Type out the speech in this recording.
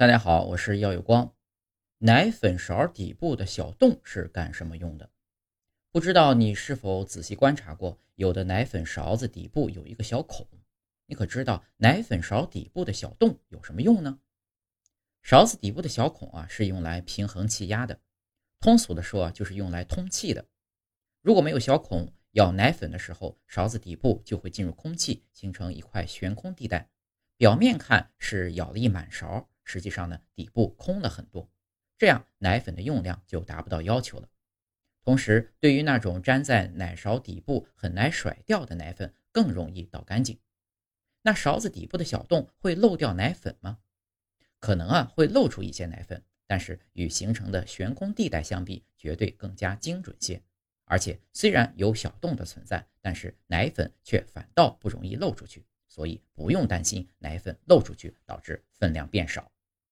大家好，我是耀有光。奶粉勺底部的小洞是干什么用的？不知道你是否仔细观察过，有的奶粉勺子底部有一个小孔。你可知道奶粉勺底部的小洞有什么用呢？勺子底部的小孔啊，是用来平衡气压的。通俗的说，就是用来通气的。如果没有小孔，舀奶粉的时候，勺子底部就会进入空气，形成一块悬空地带。表面看是舀了一满勺。实际上呢，底部空了很多，这样奶粉的用量就达不到要求了。同时，对于那种粘在奶勺底部很难甩掉的奶粉，更容易倒干净。那勺子底部的小洞会漏掉奶粉吗？可能啊，会漏出一些奶粉，但是与形成的悬空地带相比，绝对更加精准些。而且，虽然有小洞的存在，但是奶粉却反倒不容易漏出去，所以不用担心奶粉漏出去导致分量变少。